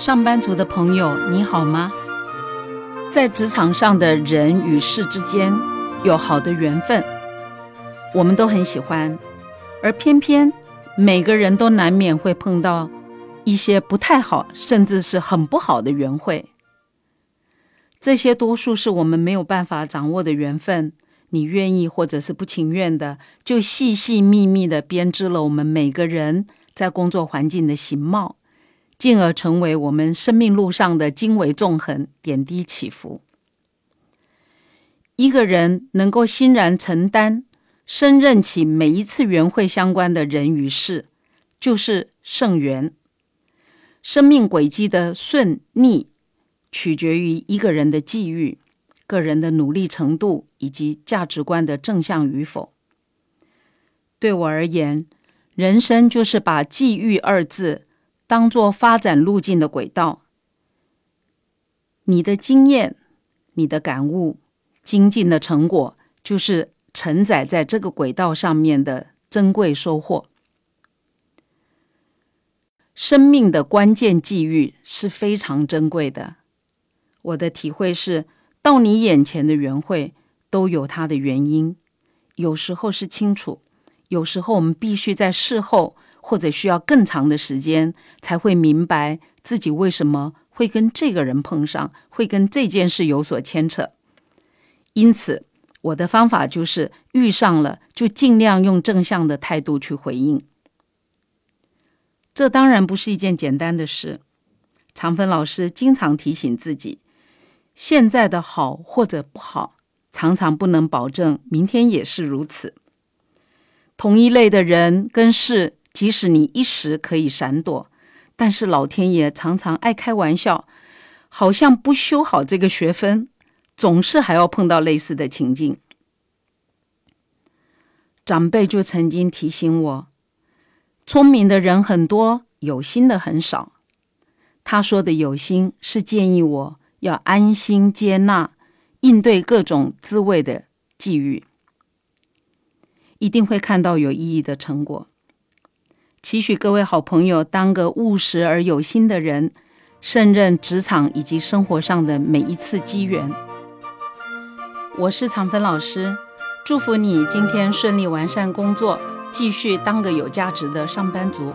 上班族的朋友，你好吗？在职场上的人与事之间有好的缘分，我们都很喜欢，而偏偏每个人都难免会碰到一些不太好，甚至是很不好的缘会。这些多数是我们没有办法掌握的缘分，你愿意或者是不情愿的，就细细密密的编织了我们每个人在工作环境的形貌。进而成为我们生命路上的经纬纵横、点滴起伏。一个人能够欣然承担、胜任起每一次缘会相关的人与事，就是圣缘。生命轨迹的顺逆，取决于一个人的际遇、个人的努力程度以及价值观的正向与否。对我而言，人生就是把“际遇”二字。当做发展路径的轨道，你的经验、你的感悟、精进的成果，就是承载在这个轨道上面的珍贵收获。生命的关键际遇是非常珍贵的。我的体会是，到你眼前的缘会都有它的原因，有时候是清楚，有时候我们必须在事后。或者需要更长的时间才会明白自己为什么会跟这个人碰上，会跟这件事有所牵扯。因此，我的方法就是遇上了就尽量用正向的态度去回应。这当然不是一件简单的事。长芬老师经常提醒自己，现在的好或者不好，常常不能保证明天也是如此。同一类的人跟事。即使你一时可以闪躲，但是老天爷常常爱开玩笑，好像不修好这个学分，总是还要碰到类似的情境。长辈就曾经提醒我，聪明的人很多，有心的很少。他说的有心，是建议我要安心接纳，应对各种滋味的际遇，一定会看到有意义的成果。祈许各位好朋友当个务实而有心的人，胜任职场以及生活上的每一次机缘。我是常芬老师，祝福你今天顺利完善工作，继续当个有价值的上班族。